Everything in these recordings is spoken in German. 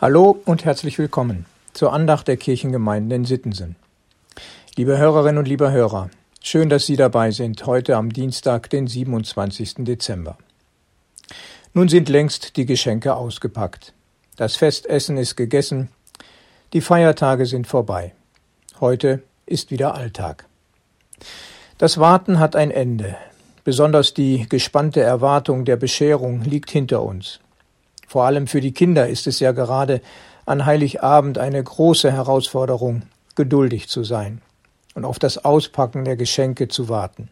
Hallo und herzlich willkommen zur Andacht der Kirchengemeinden in Sittensen. Liebe Hörerinnen und lieber Hörer, schön, dass Sie dabei sind, heute am Dienstag, den 27. Dezember. Nun sind längst die Geschenke ausgepackt. Das Festessen ist gegessen, die Feiertage sind vorbei. Heute ist wieder Alltag. Das Warten hat ein Ende. Besonders die gespannte Erwartung der Bescherung liegt hinter uns. Vor allem für die Kinder ist es ja gerade an Heiligabend eine große Herausforderung, geduldig zu sein und auf das Auspacken der Geschenke zu warten.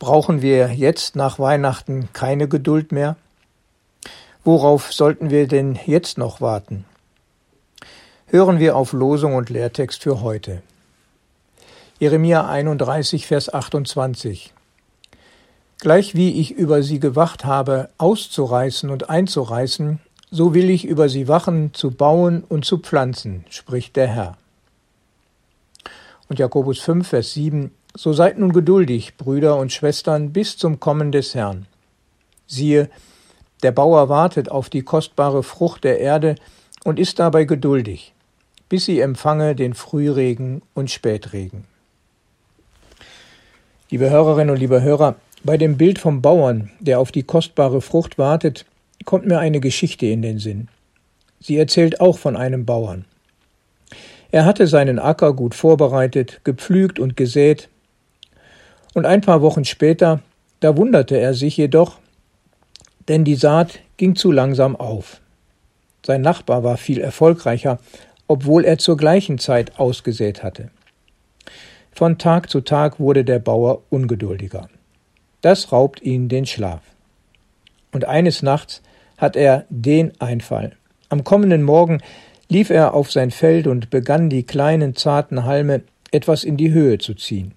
Brauchen wir jetzt nach Weihnachten keine Geduld mehr? Worauf sollten wir denn jetzt noch warten? Hören wir auf Losung und Lehrtext für heute. Jeremia 31, Vers 28. Gleich wie ich über sie gewacht habe, auszureißen und einzureißen, so will ich über sie wachen, zu bauen und zu pflanzen, spricht der Herr. Und Jakobus 5, Vers 7, so seid nun geduldig, Brüder und Schwestern, bis zum Kommen des Herrn. Siehe, der Bauer wartet auf die kostbare Frucht der Erde und ist dabei geduldig, bis sie empfange den Frühregen und Spätregen. Liebe Hörerinnen und liebe Hörer, bei dem Bild vom Bauern, der auf die kostbare Frucht wartet, kommt mir eine Geschichte in den Sinn. Sie erzählt auch von einem Bauern. Er hatte seinen Acker gut vorbereitet, gepflügt und gesät, und ein paar Wochen später, da wunderte er sich jedoch, denn die Saat ging zu langsam auf. Sein Nachbar war viel erfolgreicher, obwohl er zur gleichen Zeit ausgesät hatte. Von Tag zu Tag wurde der Bauer ungeduldiger. Das raubt ihn den Schlaf. Und eines Nachts hat er den Einfall. Am kommenden Morgen lief er auf sein Feld und begann die kleinen zarten Halme etwas in die Höhe zu ziehen.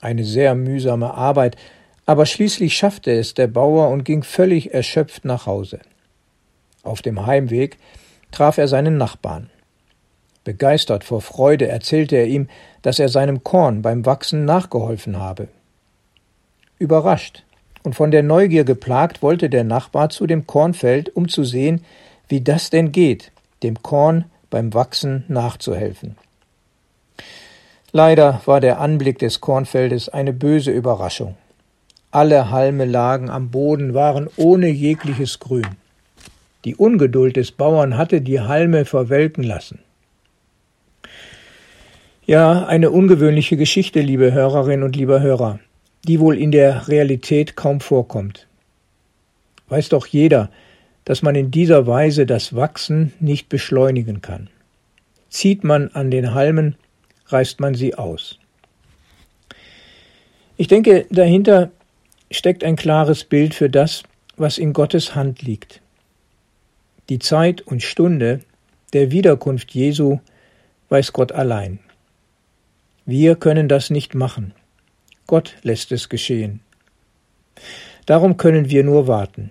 Eine sehr mühsame Arbeit, aber schließlich schaffte es der Bauer und ging völlig erschöpft nach Hause. Auf dem Heimweg traf er seinen Nachbarn. Begeistert vor Freude erzählte er ihm, dass er seinem Korn beim Wachsen nachgeholfen habe. Überrascht und von der Neugier geplagt, wollte der Nachbar zu dem Kornfeld, um zu sehen, wie das denn geht, dem Korn beim Wachsen nachzuhelfen. Leider war der Anblick des Kornfeldes eine böse Überraschung. Alle Halme lagen am Boden, waren ohne jegliches Grün. Die Ungeduld des Bauern hatte die Halme verwelken lassen. Ja, eine ungewöhnliche Geschichte, liebe Hörerinnen und lieber Hörer die wohl in der Realität kaum vorkommt. Weiß doch jeder, dass man in dieser Weise das Wachsen nicht beschleunigen kann. Zieht man an den Halmen, reißt man sie aus. Ich denke, dahinter steckt ein klares Bild für das, was in Gottes Hand liegt. Die Zeit und Stunde der Wiederkunft Jesu weiß Gott allein. Wir können das nicht machen. Gott lässt es geschehen. Darum können wir nur warten.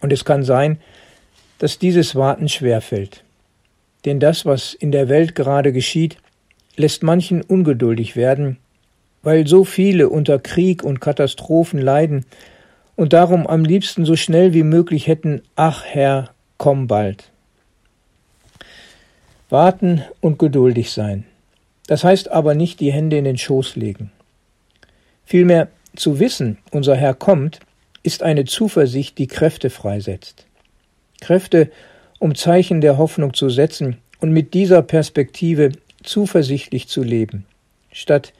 Und es kann sein, dass dieses Warten schwerfällt. Denn das, was in der Welt gerade geschieht, lässt manchen ungeduldig werden, weil so viele unter Krieg und Katastrophen leiden und darum am liebsten so schnell wie möglich hätten, ach Herr, komm bald. Warten und geduldig sein. Das heißt aber nicht die Hände in den Schoß legen. Vielmehr zu wissen, unser Herr kommt, ist eine Zuversicht, die Kräfte freisetzt. Kräfte, um Zeichen der Hoffnung zu setzen und mit dieser Perspektive zuversichtlich zu leben, statt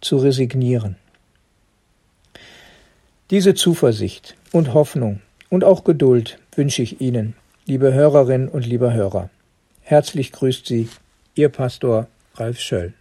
zu resignieren. Diese Zuversicht und Hoffnung und auch Geduld wünsche ich Ihnen, liebe Hörerinnen und lieber Hörer. Herzlich grüßt Sie, Ihr Pastor Ralf Schöll.